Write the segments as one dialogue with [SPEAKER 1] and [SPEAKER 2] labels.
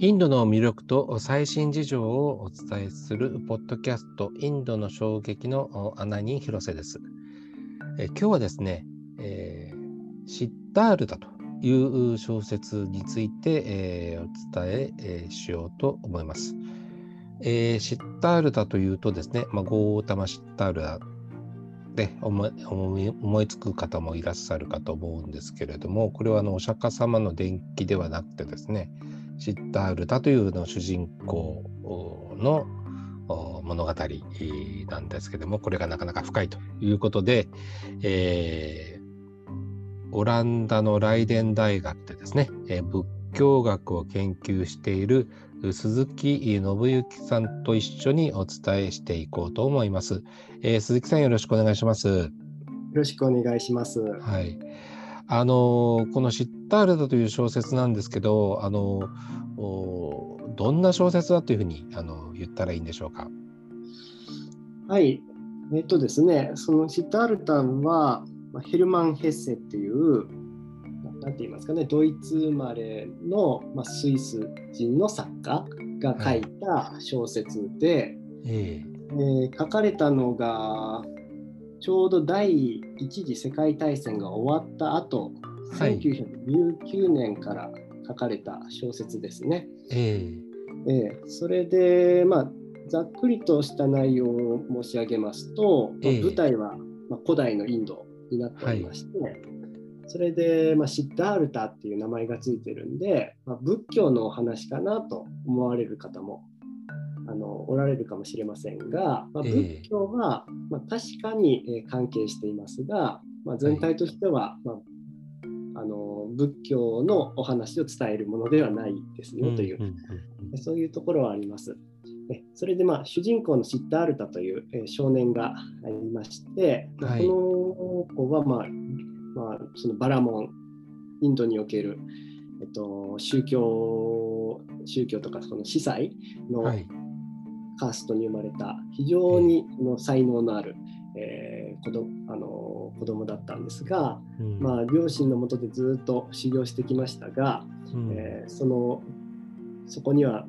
[SPEAKER 1] インドの魅力と最新事情をお伝えするポッドキャストインドの衝撃の穴に広瀬です。え今日はですね、えー、シッタールダという小説について、えー、お伝ええ、しようと思います。えー、シッタールダというとですね、まあ、ゴータマシッタールダで思い思いつく方もいらっしゃるかと思うんですけれどもこれはあのお釈迦様の伝記ではなくてですねシッタールタというの主人公の物語なんですけどもこれがなかなか深いということで、えー、オランダのライデン大学でですね、えー、仏教学を研究している鈴木信之さんと一緒にお伝えしていこうと思います、えー、鈴木さんよろしくお願いします。よ
[SPEAKER 2] ろしくお願いします。
[SPEAKER 1] はい。あのこの「シッタールダ」という小説なんですけどあのどんな小説だというふうにあの言ったらいいんでしょうか？
[SPEAKER 2] はいえっとですねそのシッタールダはヘルマン・ヘッセっていう何て言いますかねドイツ生まれの、まあ、スイス人の作家が書いた小説で、はい、えー、書かれたのがちょうど第一次世界大戦が終わった後、はい、1919年から書かれた小説ですね。えー、えー、それで、まあ、ざっくりとした内容を申し上げますと、えー、舞台は、まあ、古代のインドになっておりまして、はい、それで、まあ、シッダールタっていう名前がついてるんで、まあ、仏教のお話かなと思われる方もあのおられるかもしれませんが、まあ、仏教は、えー、まあ、確かに、え関係していますが、まあ、全体としては、はい、まあ、あの仏教のお話を伝えるものではないですよという、そういうところはあります。それで、まあ、主人公のシッタールタという、え少年がありまして、はい、この子は、まあまあ、そのバラモンインドにおける、えっと、宗教宗教とかその司祭の、はいカーストに生まれた非常にの才能のある、えー、子どあの子供だったんですが、うん、まあ、両親のもとでずっと修行してきましたが、うん、えー、そのそこには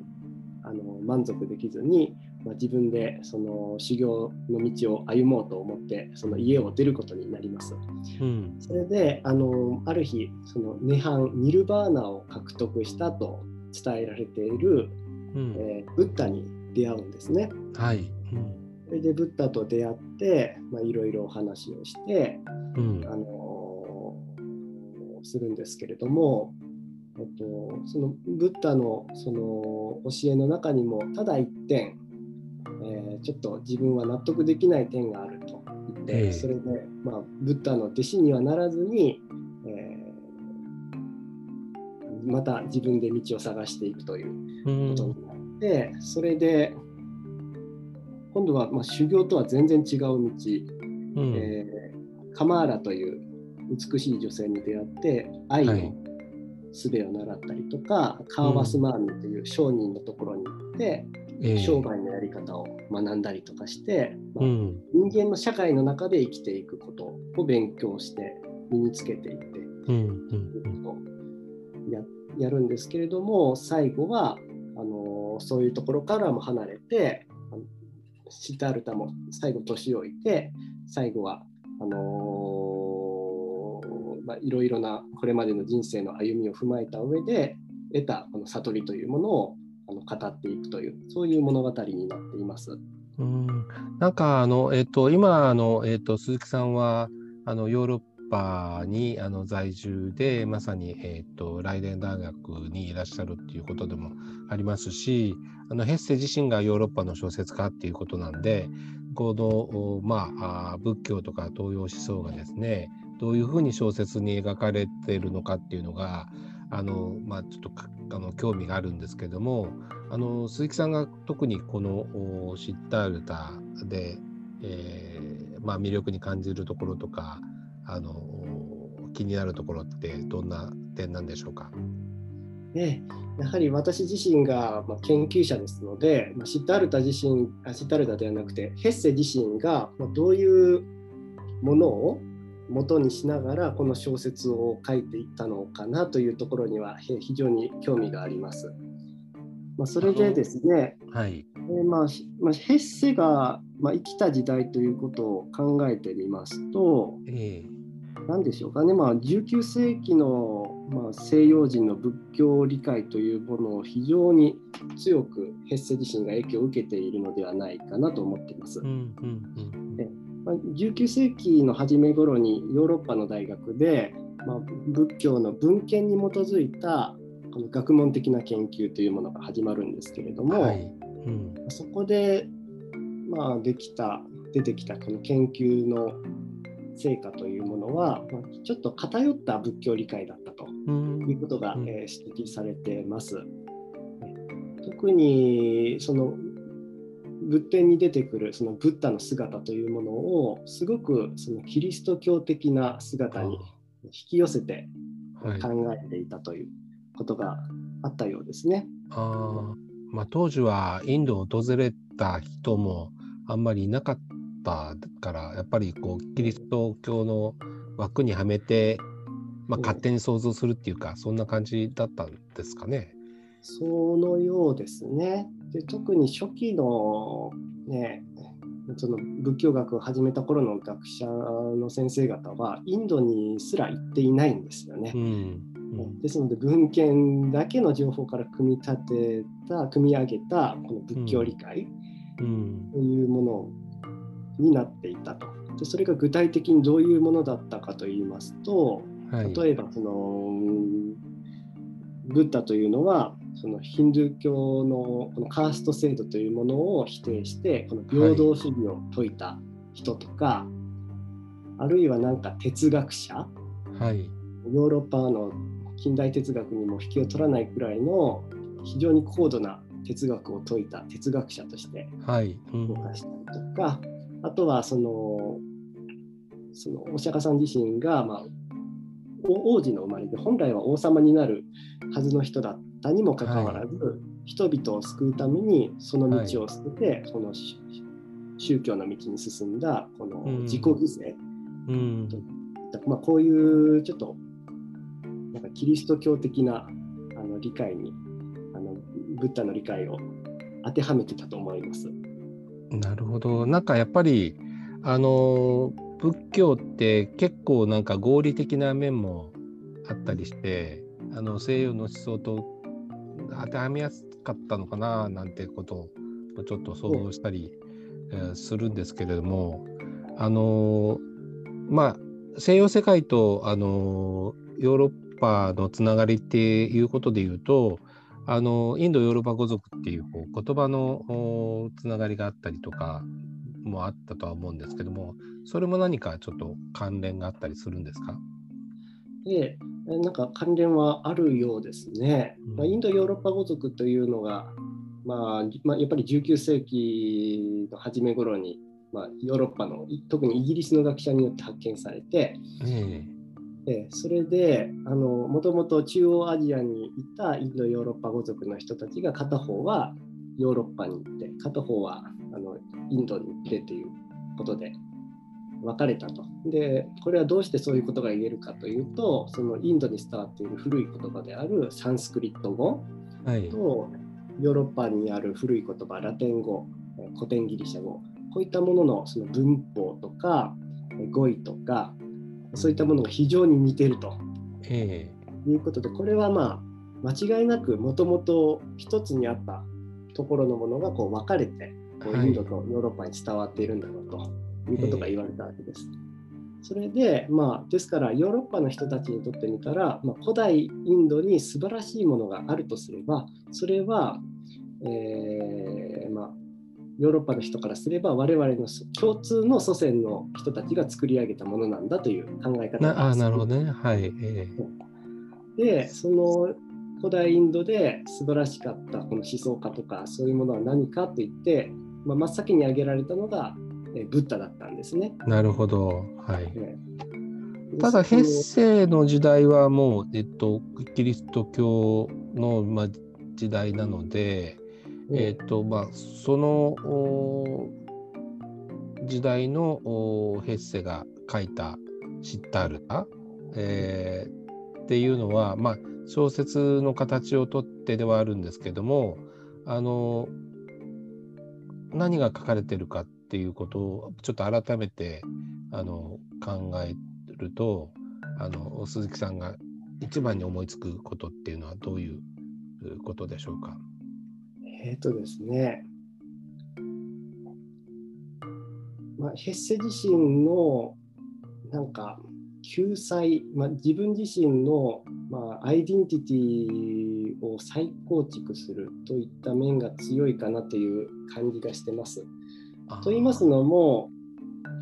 [SPEAKER 2] あの満足できずに、まあ、自分でその修行の道を歩もうと思ってその家を出ることになります。うん、それであのある日その涅槃ニルバーナを獲得したと伝えられている、うん、えー、ブッダに出会うんですね。はい、うん、それでブッダと出会っていろいろお話をして、うん、あのー、するんですけれども、えっと、そのブッダのその教えの中にもただ一点、えー、ちょっと自分は納得できない点があると言って、えー、それで、まあ、ブッダの弟子にはならずに、えー、また自分で道を探していくということになでそれで今度はまあ修行とは全然違う道、うん、えー、カマーラという美しい女性に出会って愛の術を習ったりとか、はい、カーバスマーミという商人のところに行って、うん、商売のやり方を学んだりとかして、まあ、人間の社会の中で生きていくことを勉強して身につけていって、うん、ややるんですけれども最後はあのそういうところからも離れてシタルタも最後年老いて最後はあのー、まあ、いろいろなこれまでの人生の歩みを踏まえた上で得たこの悟りというものをあの語っていくというそういう物語になっています。
[SPEAKER 1] うんなんかあの、えーと、今あの、えーと、鈴木さんはあのヨーロッパにあの在住でまさに、えーと、ライデン大学にいらっしゃるっていうことでもありますしあのヘッセ自身がヨーロッパの小説家っていうことなんでこの、まあ、仏教とか東洋思想がですねどういうふうに小説に描かれているのかっていうのがあの、まあ、ちょっとあの興味があるんですけどもあの鈴木さんが特にこの「シッタールタで」えーまあ、魅力に感じるところとかあの気になるところってどんな点なんでしょうか？
[SPEAKER 2] ね、やはり私自身が研究者ですので、シッタールタ自身あシッタールタではなくてヘッセ自身がどういうものを元にしながらこの小説を書いていったのかなというところには非常に興味があります。まあ、それでですね、
[SPEAKER 1] はい。
[SPEAKER 2] えーまあしまあ、ヘッセが、まあ、生きた時代ということを考えてみますと、
[SPEAKER 1] ええ
[SPEAKER 2] 何でしょうかね、まあ、19世紀の、まあ、西洋人の仏教理解というものを非常に強くヘッセ自身が影響を受けているのではないかなと思っています
[SPEAKER 1] う。んうん
[SPEAKER 2] まあ、19世紀の初め頃にヨーロッパの大学で、まあ、仏教の文献に基づいたこの学問的な研究というものが始まるんですけれども、
[SPEAKER 1] うん。はい。うん。
[SPEAKER 2] そこで、まあ、できた出てきたこの研究の成果というものは、まあ、ちょっと偏った仏教理解だったと
[SPEAKER 1] うん
[SPEAKER 2] いうことが、
[SPEAKER 1] うん
[SPEAKER 2] えー指摘されてます。特にその仏典に出てくるそのブッダの姿というものをすごくそのキリスト教的な姿に引き寄せて
[SPEAKER 1] はい。
[SPEAKER 2] 考えていたということがあったようですね。
[SPEAKER 1] ああ、まあ当時はインドを訪れた人もあんまりいなかったから、やっぱりこうキリスト教の枠にはめて、まあ
[SPEAKER 2] うん
[SPEAKER 1] 勝手に想像するっていうか、そんな感じだったんですかね。
[SPEAKER 2] そのようですね。で特に初期の、ね、その仏教学を始めた頃の学者の先生方はインドにすら行っていないんですよね
[SPEAKER 1] う。ん。うん
[SPEAKER 2] ですので文献だけの情報から組み立てた組み上げたこの仏教理解
[SPEAKER 1] うん。
[SPEAKER 2] というものになっていたと。でそれが具体的にどういうものだったかといいますと
[SPEAKER 1] はい。
[SPEAKER 2] 例えばそのうんブッダというのはそのヒンドゥー教のこのカースト制度というものを否定してこの平等主義を説いた人とか、あるいはなんか哲学者
[SPEAKER 1] はい。
[SPEAKER 2] ヨーロッパの近代哲学にも引きを取らないくらいの非常に高度な哲学を説いた哲学者として動かしたりとか、あとはそのそのお釈迦さん自身が、まあ、お王子の生まれで本来は王様になるはずの人だったにもかかわらず、人々を救うためにその道を捨てて、このし宗教の道に進んだこの
[SPEAKER 1] うん
[SPEAKER 2] 自己犠牲、
[SPEAKER 1] うん。
[SPEAKER 2] まあ、こういうちょっとなんかキリスト教的なあの理解にあのブッダの理解を当てはめてたと思います。
[SPEAKER 1] なるほど。なんかやっぱり、あの、仏教って結構なんか合理的な面もあったりして、あの西洋の思想と当てはめやすかったのかななんてことをちょっと想像したり、するんですけれども、あのまあ西洋世界とあのヨーロッパのつながりっていうことで言うと、あのインドヨーロッパ語族っていうこう言葉のおつながりがあったりとかもあったとは思うんですけどもそれも何かちょっと関連があったりするんですか？
[SPEAKER 2] で、えなんか関連はあるようですね。
[SPEAKER 1] うん。
[SPEAKER 2] まあ、インドヨーロッパ語族というのが、まあまあ、やっぱり19世紀の初め頃に、まあ、ヨーロッパのい特にイギリスの学者によって発見されて、
[SPEAKER 1] え
[SPEAKER 2] えそれでもともと中央アジアにいたインドヨーロッパ語族の人たちが片方はヨーロッパに行って片方はあのインドに行ってということで分かれたと。でこれはどうしてそういうことが言えるかというとそのインドに伝わっている古い言葉であるサンスクリット語とヨーロッパにある古い言葉ラテン語え古典ギリシャ語こういったもののその文法とかえ語彙とかそういったものが非常に似てると。
[SPEAKER 1] え
[SPEAKER 2] いうことでこれはまあ間違いなくもともと一つにあったところのものがこう分かれてこう
[SPEAKER 1] はい。
[SPEAKER 2] インドとヨーロッパに伝わっているんだろうということが言われたわけです。それで、まあ、ですからヨーロッパの人たちにとってみたら、まあ、古代インドに素晴らしいものがあるとすればそれは、えーまあ、ヨーロッパの人からすれば我々の共通の祖先の人たちが作り上げたものなんだという考え
[SPEAKER 1] え
[SPEAKER 2] 方
[SPEAKER 1] なあなるほ
[SPEAKER 2] ど。
[SPEAKER 1] どね。はい。え
[SPEAKER 2] でその古代インドで素晴らしかったこの思想家とかそういうものは何かといって、まあ、真っ先に挙げられたのが、えーブッダだったんですね。
[SPEAKER 1] えなるほど。はい。
[SPEAKER 2] えー。
[SPEAKER 1] ただ、ヘッセの時代はもう、えっと、キリスト教の、まあ、時代なので、えっとまあ、その時代のヘッセが書いたシッタールタ、えーっていうのは、まあ、小説の形をとってではあるんですけどもあの何が書かれてるかっていうことをちょっと改めてあの考えるとあの鈴木さんが一番に思いつくことっていうのはどういうことでしょうか？
[SPEAKER 2] えっ、とですね、まあ、ヘッセ自身のなんか救済、まあ、自分自身の、まあ、アイデンティティを再構築するといった面が強いかなという感じがしてます。と言いますのも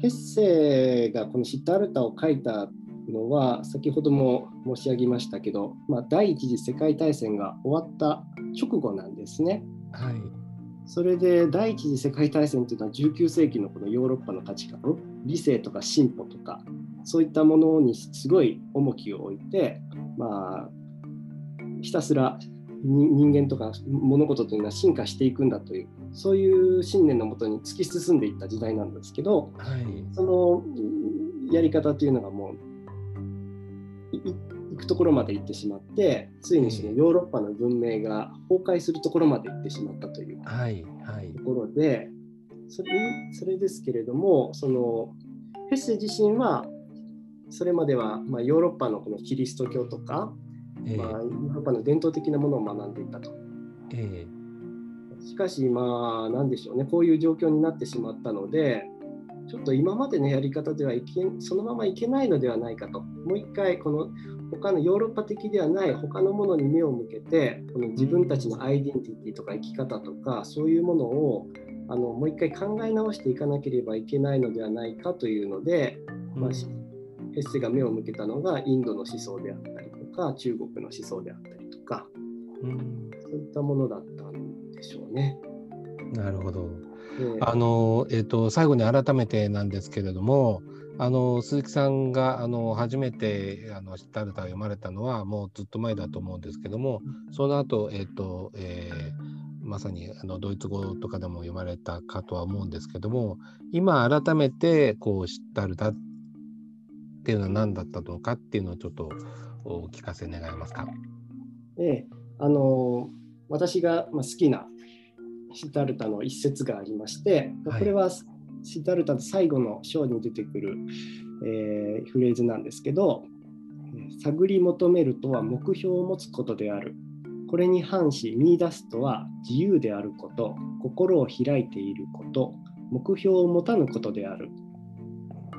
[SPEAKER 2] ヘッセがこのシッタールタを書いたのは先ほども申し上げましたけど、まあ、第一次世界大戦が終わった直後なんですね。
[SPEAKER 1] はい、
[SPEAKER 2] それで第一次世界大戦というのは19世紀のこのヨーロッパの価値観理性とか進歩とかそういったものにすごい重きを置いて、まあ、ひたすら人間とか物事というのは進化していくんだというそういう信念のもとに突き進んでいった時代なんですけど、
[SPEAKER 1] はい、
[SPEAKER 2] そのやり方というのがもう行くところまで行ってしまってついにそのヨーロッパの文明が崩壊するところまで行ってしまったというところで、それそれですけれどもそのフェッセ自身はそれまでは、まあ、ヨーロッパのこのキリスト教とか、えー、まあ、ヨーロッパの伝統的なものを学んでいたと。
[SPEAKER 1] え
[SPEAKER 2] ー、しかし、まあ、なんでしょうね、こういう状況になってしまったので、ちょっと今までのやり方ではいけそのままいけないのではないかと、もう一回、この他のヨーロッパ的ではない他のものに目を向けて、この自分たちのアイデンティティとか生き方とか、そういうものをあのもう一回考え直していかなければいけないのではないかというので、まあ、ヘッセが目を向けたのがインドの思想であったりとか中国の思想であったりとか、うん、そういったものだったんでしょうね。
[SPEAKER 1] なるほど。あのえーと、最後に改めてなんですけれどもあの鈴木さんがあの初めてあの「タルタ」を読まれたのはもうずっと前だと思うんですけどもその後、えーとえー、まさにあのドイツ語とかでも読まれたかとは思うんですけども今改めてこう「シッタルタ」っていうのは何だったのかっていうのをちょっとお聞かせ願えますか？
[SPEAKER 2] ええ、あの私が好きなシタルタの一節がありまして、これはシタルタの最後の章に出てくる、えー、フレーズなんですけど、探り求めるとは目標を持つことである。これに反し見出すとは自由であること、心を開いていること、目標を持たぬことである。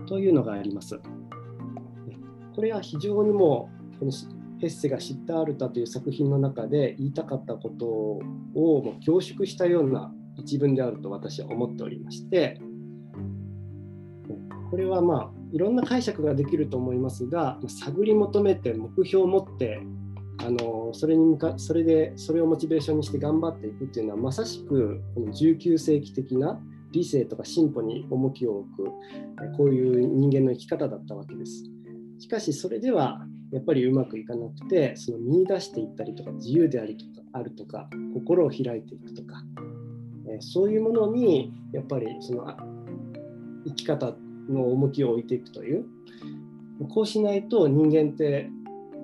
[SPEAKER 2] というのがあります。これは非常にもうこのヘッセが「シッタールタ」という作品の中で言いたかったことをもう凝縮したような一文であると私は思っておりましてこれはまあいろんな解釈ができると思いますが探り求めて目標を持ってあのそれに向かそれでそれをモチベーションにして頑張っていくっていうのはまさしくこの19世紀的な理性とか進歩に重きを置くこういう人間の生き方だったわけです。しかしそれではやっぱりうまくいかなくてその見出していったりとか自由でありとかあるとか心を開いていくとか、え、そういうものにやっぱりその生き方の重きを置いていくというこうしないと人間って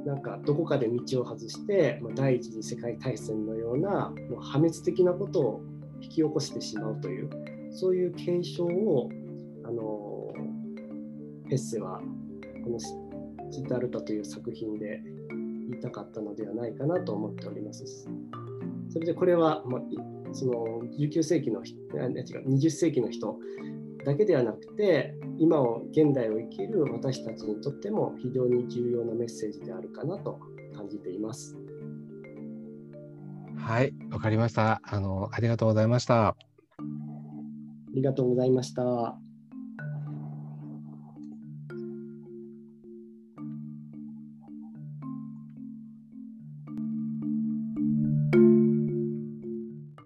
[SPEAKER 2] なんかどこかで道を外して、ま、第一次世界大戦のようなもう破滅的なことを引き起こしてしまうというそういう継承をあのヘッセはこのジタルタという作品で言いたかったのではないかなと思っております。それでこれは、まあ、その19世紀の違う20世紀の人だけではなくて今を現代を生きる私たちにとっても非常に重要なメッセージであるかなと感じています。
[SPEAKER 1] はい、わかりました。あのありがとうございました。あ
[SPEAKER 2] りがとうございました。